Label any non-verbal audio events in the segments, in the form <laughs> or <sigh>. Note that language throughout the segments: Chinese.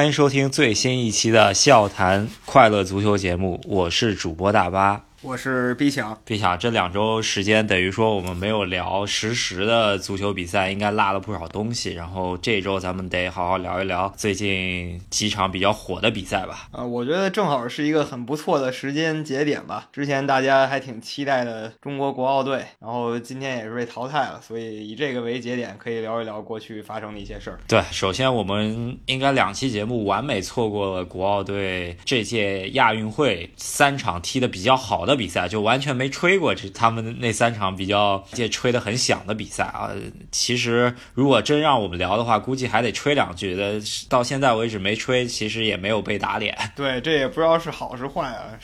欢迎收听最新一期的笑谈快乐足球节目，我是主播大巴。我是 B 强，毕想这两周时间等于说我们没有聊实时的足球比赛，应该落了不少东西。然后这周咱们得好好聊一聊最近几场比较火的比赛吧。啊，我觉得正好是一个很不错的时间节点吧。之前大家还挺期待的中国国奥队，然后今天也是被淘汰了，所以以这个为节点，可以聊一聊过去发生的一些事儿。对，首先我们应该两期节目完美错过了国奥队这届亚运会三场踢的比较好的。的比赛就完全没吹过，这他们那三场比较也吹得很响的比赛啊。其实如果真让我们聊的话，估计还得吹两句的。到现在为止没吹，其实也没有被打脸。对，这也不知道是好是坏啊。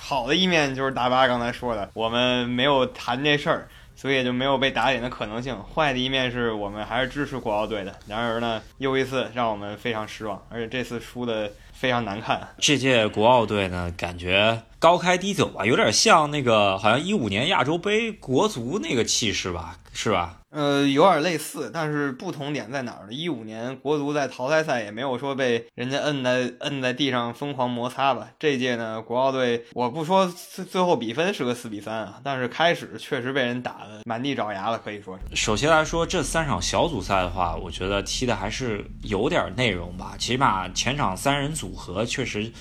好的一面就是大巴刚才说的，我们没有谈这事儿，所以也就没有被打脸的可能性。坏的一面是我们还是支持国奥队的，然而呢，又一次让我们非常失望，而且这次输的非常难看。这届国奥队呢，感觉。高开低走吧，有点像那个好像一五年亚洲杯国足那个气势吧，是吧？呃，有点类似，但是不同点在哪儿呢？一五年国足在淘汰赛也没有说被人家摁在摁在地上疯狂摩擦吧。这届呢，国奥队我不说最最后比分是个四比三啊，但是开始确实被人打的满地找牙了，可以说是。首先来说，这三场小组赛的话，我觉得踢的还是有点内容吧，起码前场三人组合确实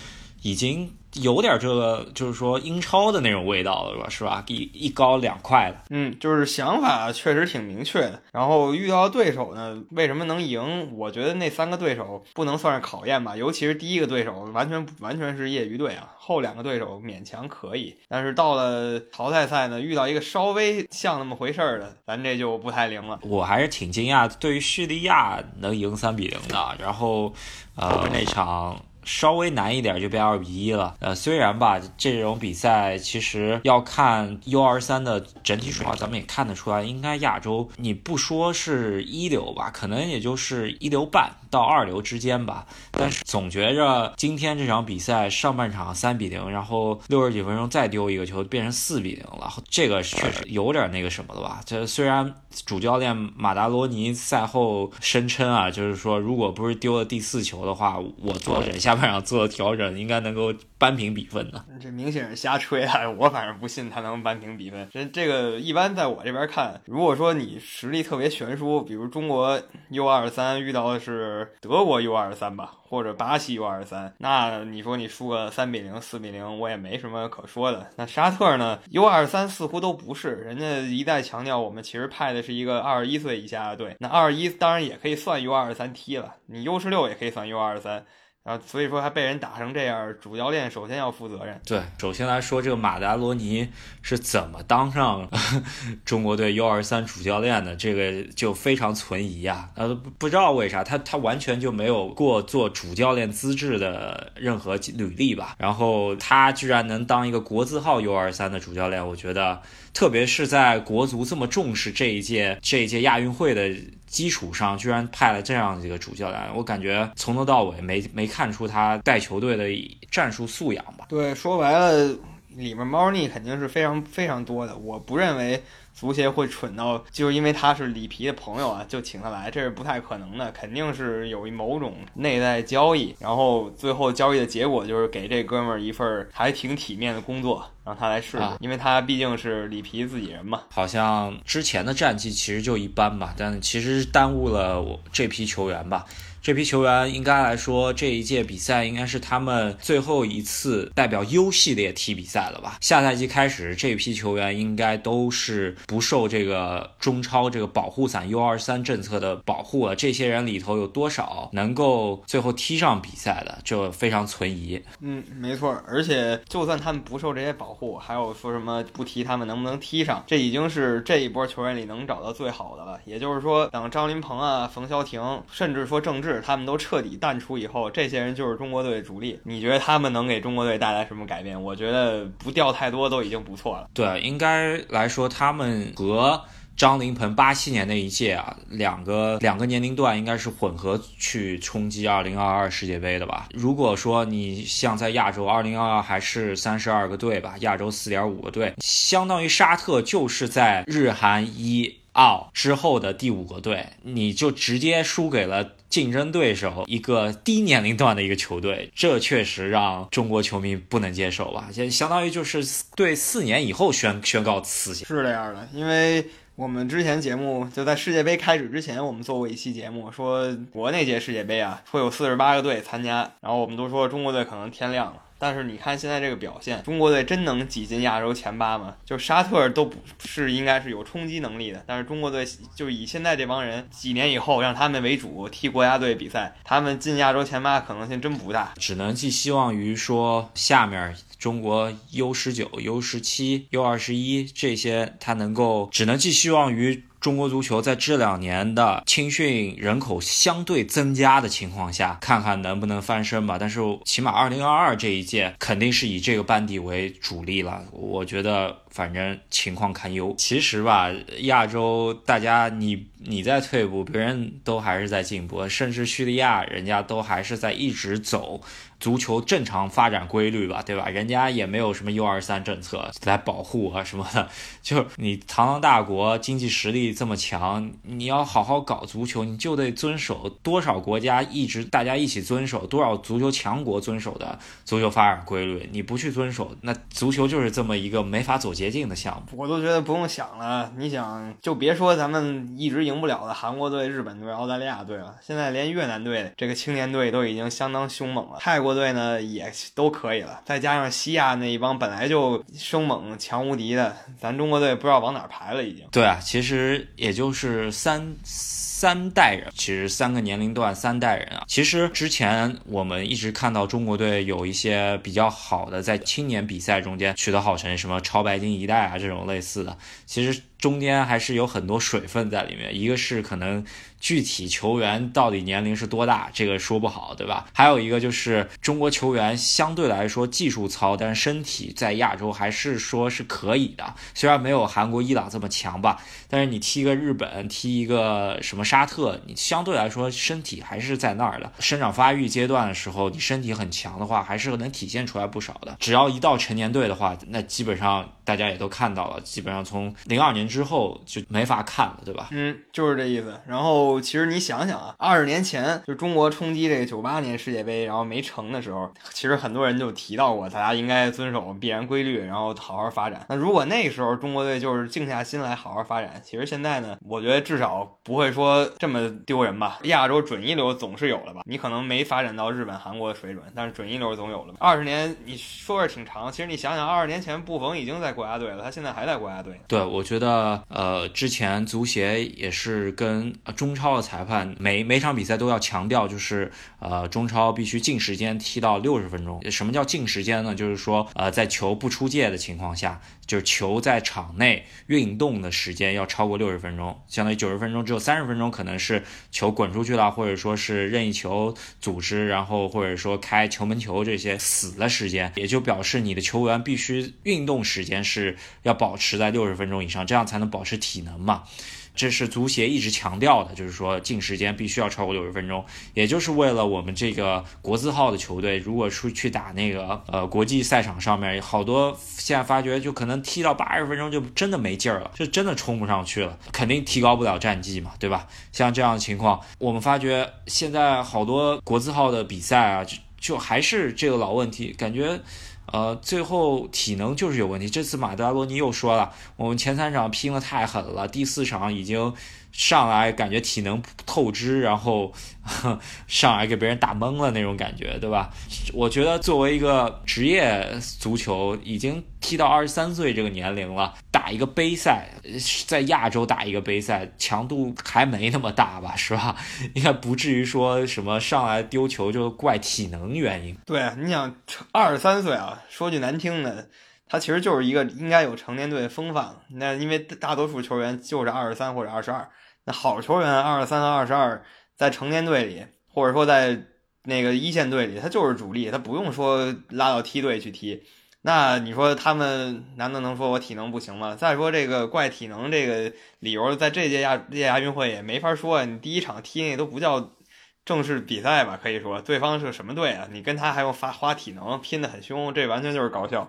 已经。有点这个，就是说英超的那种味道了，是吧？是吧？一一高两快的，嗯，就是想法确实挺明确的。然后遇到对手呢，为什么能赢？我觉得那三个对手不能算是考验吧，尤其是第一个对手，完全完全是业余队啊。后两个对手勉强可以，但是到了淘汰赛呢，遇到一个稍微像那么回事儿的，咱这就不太灵了。我还是挺惊讶，对于叙利亚能赢三比零的，然后呃那场。稍微难一点就变二比一了。呃，虽然吧，这种比赛其实要看 U 二三的整体水平，咱们也看得出来，应该亚洲你不说是一流吧，可能也就是一流半到二流之间吧。但是总觉着今天这场比赛上半场三比零，然后六十几分钟再丢一个球变成四比零了，这个确实有点那个什么了吧？这虽然主教练马达罗尼赛后声称啊，就是说如果不是丢了第四球的话，我做忍下。下半场做了调整，应该能够扳平比分的。<laughs> 这明显是瞎吹啊！我反正不信他能扳平比分。这这个一般在我这边看，如果说你实力特别悬殊，比如中国 U 二三遇到的是德国 U 二三吧，或者巴西 U 二三，那你说你输个三比零、四比零，我也没什么可说的。那沙特呢？U 二三似乎都不是，人家一再强调我们其实派的是一个二十一岁以下的队。那二十一当然也可以算 U 二三踢了，你 U 十六也可以算 U 二三。啊，所以说还被人打成这样，主教练首先要负责任。对，首先来说，这个马达罗尼是怎么当上 <laughs> 中国队 U 二三主教练的？这个就非常存疑啊。呃，不知道为啥，他他完全就没有过做主教练资质的任何履历吧？然后他居然能当一个国字号 U 二三的主教练，我觉得。特别是在国足这么重视这一届这一届亚运会的基础上，居然派了这样一个主教练，我感觉从头到尾没没看出他带球队的战术素养吧？对，说白了，里面猫腻肯定是非常非常多的。我不认为。足协会蠢到就是因为他是里皮的朋友啊，就请他来，这是不太可能的，肯定是有一某种内在交易，然后最后交易的结果就是给这哥们儿一份还挺体面的工作，让他来试试，因为他毕竟是里皮自己人嘛。好像之前的战绩其实就一般吧，但其实耽误了我这批球员吧。这批球员应该来说，这一届比赛应该是他们最后一次代表 U 系列踢比赛了吧？下赛季开始，这批球员应该都是不受这个中超这个保护伞 U 二三政策的保护了。这些人里头有多少能够最后踢上比赛的，就非常存疑。嗯，没错。而且就算他们不受这些保护，还有说什么不踢他们能不能踢上，这已经是这一波球员里能找到最好的了。也就是说，等张琳芃啊、冯潇霆，甚至说郑智。他们都彻底淡出以后，这些人就是中国队的主力。你觉得他们能给中国队带来什么改变？我觉得不掉太多都已经不错了。对，应该来说，他们和张琳芃八七年那一届啊，两个两个年龄段应该是混合去冲击二零二二世界杯的吧？如果说你像在亚洲，二零二二还是三十二个队吧，亚洲四点五个队，相当于沙特就是在日韩一。奥之后的第五个队，你就直接输给了竞争对手一个低年龄段的一个球队，这确实让中国球迷不能接受吧？就相当于就是对四年以后宣宣告辞行。是这样的，因为我们之前节目就在世界杯开始之前，我们做过一期节目，说国内届世界杯啊会有四十八个队参加，然后我们都说中国队可能天亮了。但是你看现在这个表现，中国队真能挤进亚洲前八吗？就沙特都不是应该是有冲击能力的，但是中国队就以现在这帮人，几年以后让他们为主踢国家队比赛，他们进亚洲前八可能性真不大，只能寄希望于说下面中国 U 十九、U 十七、U 二十一这些，他能够只能寄希望于。中国足球在这两年的青训人口相对增加的情况下，看看能不能翻身吧。但是起码二零二二这一届肯定是以这个班底为主力了。我觉得反正情况堪忧。其实吧，亚洲大家你你在退步，别人都还是在进步，甚至叙利亚人家都还是在一直走。足球正常发展规律吧，对吧？人家也没有什么 U 二三政策来保护啊什么的，<laughs> 就你堂堂大国，经济实力这么强，你要好好搞足球，你就得遵守多少国家一直大家一起遵守，多少足球强国遵守的足球发展规律，你不去遵守，那足球就是这么一个没法走捷径的项目。我都觉得不用想了，你想就别说咱们一直赢不了的韩国队、日本队、澳大利亚队了，现在连越南队这个青年队都已经相当凶猛了，泰国国。队呢也都可以了，再加上西亚那一帮本来就生猛强无敌的，咱中国队不知道往哪排了已经。对啊，其实也就是三三代人，其实三个年龄段三代人啊。其实之前我们一直看到中国队有一些比较好的在青年比赛中间取得好成绩，什么超白金一代啊这种类似的，其实中间还是有很多水分在里面。一个是可能。具体球员到底年龄是多大，这个说不好，对吧？还有一个就是中国球员相对来说技术糙，但是身体在亚洲还是说是可以的。虽然没有韩国、伊朗这么强吧，但是你踢一个日本，踢一个什么沙特，你相对来说身体还是在那儿的。生长发育阶段的时候，你身体很强的话，还是能体现出来不少的。只要一到成年队的话，那基本上大家也都看到了，基本上从零二年之后就没法看了，对吧？嗯，就是这意思。然后。其实你想想啊，二十年前就中国冲击这个九八年世界杯，然后没成的时候，其实很多人就提到过，大家应该遵守必然规律，然后好好发展。那如果那时候中国队就是静下心来好好发展，其实现在呢，我觉得至少不会说这么丢人吧。亚洲准一流总是有了吧？你可能没发展到日本、韩国的水准，但是准一流总有了。二十年你说是挺长，其实你想想，二十年前布冯已经在国家队了，他现在还在国家队。对，我觉得呃，之前足协也是跟中。超的裁判每每场比赛都要强调，就是呃中超必须进时间踢到六十分钟。什么叫进时间呢？就是说呃在球不出界的情况下，就是球在场内运动的时间要超过六十分钟，相当于九十分钟只有三十分钟可能是球滚出去了，或者说是任意球组织，然后或者说开球门球这些死的时间，也就表示你的球员必须运动时间是要保持在六十分钟以上，这样才能保持体能嘛。这是足协一直强调的，就是说进时间必须要超过六十分钟，也就是为了我们这个国字号的球队，如果出去打那个呃国际赛场上面，好多现在发觉就可能踢到八十分钟就真的没劲儿了，就真的冲不上去了，肯定提高不了战绩嘛，对吧？像这样的情况，我们发觉现在好多国字号的比赛啊，就就还是这个老问题，感觉。呃，最后体能就是有问题。这次马德罗尼又说了，我们前三场拼的太狠了，第四场已经。上来感觉体能透支，然后 <laughs> 上来给别人打懵了那种感觉，对吧？我觉得作为一个职业足球，已经踢到二十三岁这个年龄了，打一个杯赛，在亚洲打一个杯赛，强度还没那么大吧，是吧？<laughs> 应该不至于说什么上来丢球就怪体能原因。对，你想二十三岁啊，说句难听的。他其实就是一个应该有成年队风范，那因为大多数球员就是二十三或者二十二，那好球员二十三和二十二，在成年队里或者说在那个一线队里，他就是主力，他不用说拉到梯队去踢。那你说他们难道能说我体能不行吗？再说这个怪体能这个理由，在这届亚这届亚运会也没法说。你第一场踢那都不叫正式比赛吧？可以说对方是什么队啊？你跟他还用发花体能拼得很凶，这完全就是搞笑。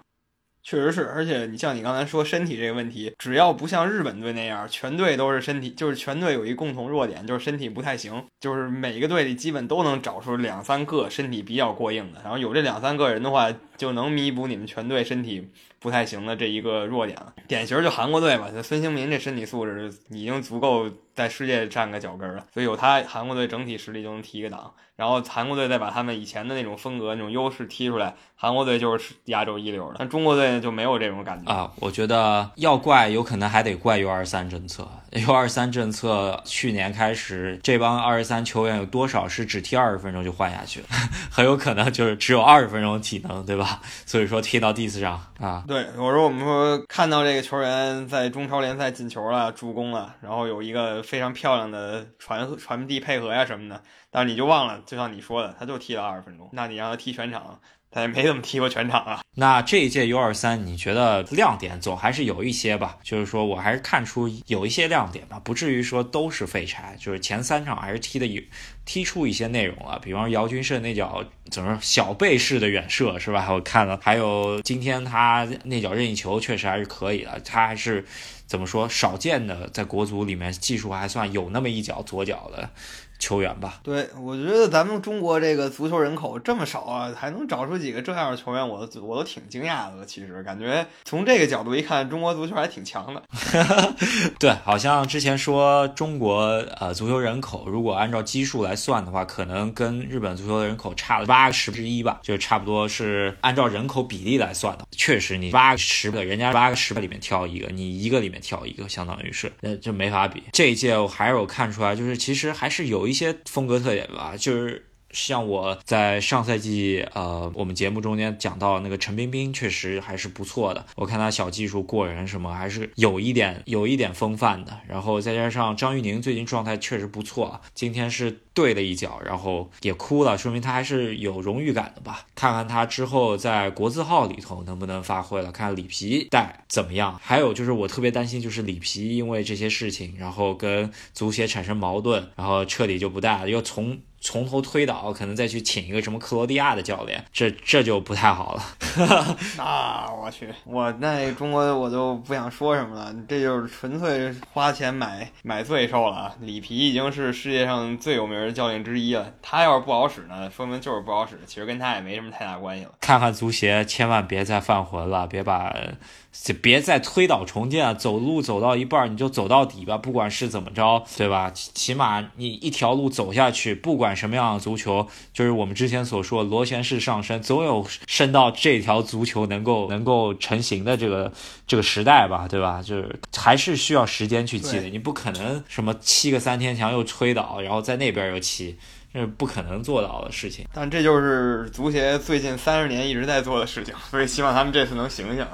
确实是，而且你像你刚才说身体这个问题，只要不像日本队那样，全队都是身体，就是全队有一共同弱点，就是身体不太行，就是每个队里基本都能找出两三个身体比较过硬的，然后有这两三个人的话，就能弥补你们全队身体不太行的这一个弱点了。典型就韩国队吧，就孙兴民这身体素质已经足够在世界站个脚跟了，所以有他，韩国队整体实力就能提一个档。然后韩国队再把他们以前的那种风格、那种优势踢出来，韩国队就是亚洲一流的。但中国队就没有这种感觉啊。我觉得要怪，有可能还得怪 U 二三政策。U 二三政策去年开始，这帮二十三球员有多少是只踢二十分钟就换下去了？<laughs> 很有可能就是只有二十分钟体能，对吧？所以说踢到第四场啊。对，我说我们说看到这个球员在中超联赛进球了、助攻了，然后有一个非常漂亮的传传递配合呀什么的。但是你就忘了，就像你说的，他就踢了二十分钟，那你让他踢全场，他也没怎么踢过全场啊。那这一届 U 二三，你觉得亮点总还是有一些吧？就是说我还是看出有一些亮点吧，不至于说都是废柴。就是前三场还是踢的有踢出一些内容了，比方姚军胜那脚怎么说小背式的远射是吧？我看了，还有今天他那脚任意球确实还是可以的，他还是怎么说少见的在国足里面技术还算有那么一脚左脚的。球员吧，对我觉得咱们中国这个足球人口这么少啊，还能找出几个这样的球员，我我都挺惊讶的。其实感觉从这个角度一看，中国足球还挺强的。<laughs> 对，好像之前说中国呃足球人口，如果按照基数来来算的话，可能跟日本足球的人口差了八十分之一吧，就差不多是按照人口比例来算的。确实，你八个十个，人家八个十个里面挑一个，你一个里面挑一个，相当于是，那就没法比。这一届我还是有看出来，就是其实还是有。一些风格特点吧，就是像我在上赛季呃我们节目中间讲到那个陈冰冰，确实还是不错的。我看他小技术过人什么，还是有一点有一点风范的。然后再加上张玉宁最近状态确实不错，今天是对了一脚，然后也哭了，说明他还是有荣誉感的吧。看看他之后在国字号里头能不能发挥了，看里皮带怎么样。还有就是我特别担心，就是里皮因为这些事情，然后跟足协产生矛盾，然后彻底就不带了，又从。从头推倒，可能再去请一个什么克罗地亚的教练，这这就不太好了。<laughs> 那我去，我那中国我就不想说什么了，这就是纯粹花钱买买罪受了。里皮已经是世界上最有名的教练之一了，他要是不好使呢，说明就是不好使，其实跟他也没什么太大关系了。看看足协，千万别再犯浑了，别把。就别再推倒重建，走路走到一半你就走到底吧，不管是怎么着，对吧？起码你一条路走下去，不管什么样的足球，就是我们之前所说螺旋式上升，总有升到这条足球能够能够成型的这个这个时代吧，对吧？就是还是需要时间去积累，你不可能什么七个三天墙又吹倒，然后在那边又砌，这是不可能做到的事情。但这就是足协最近三十年一直在做的事情，所以希望他们这次能醒醒。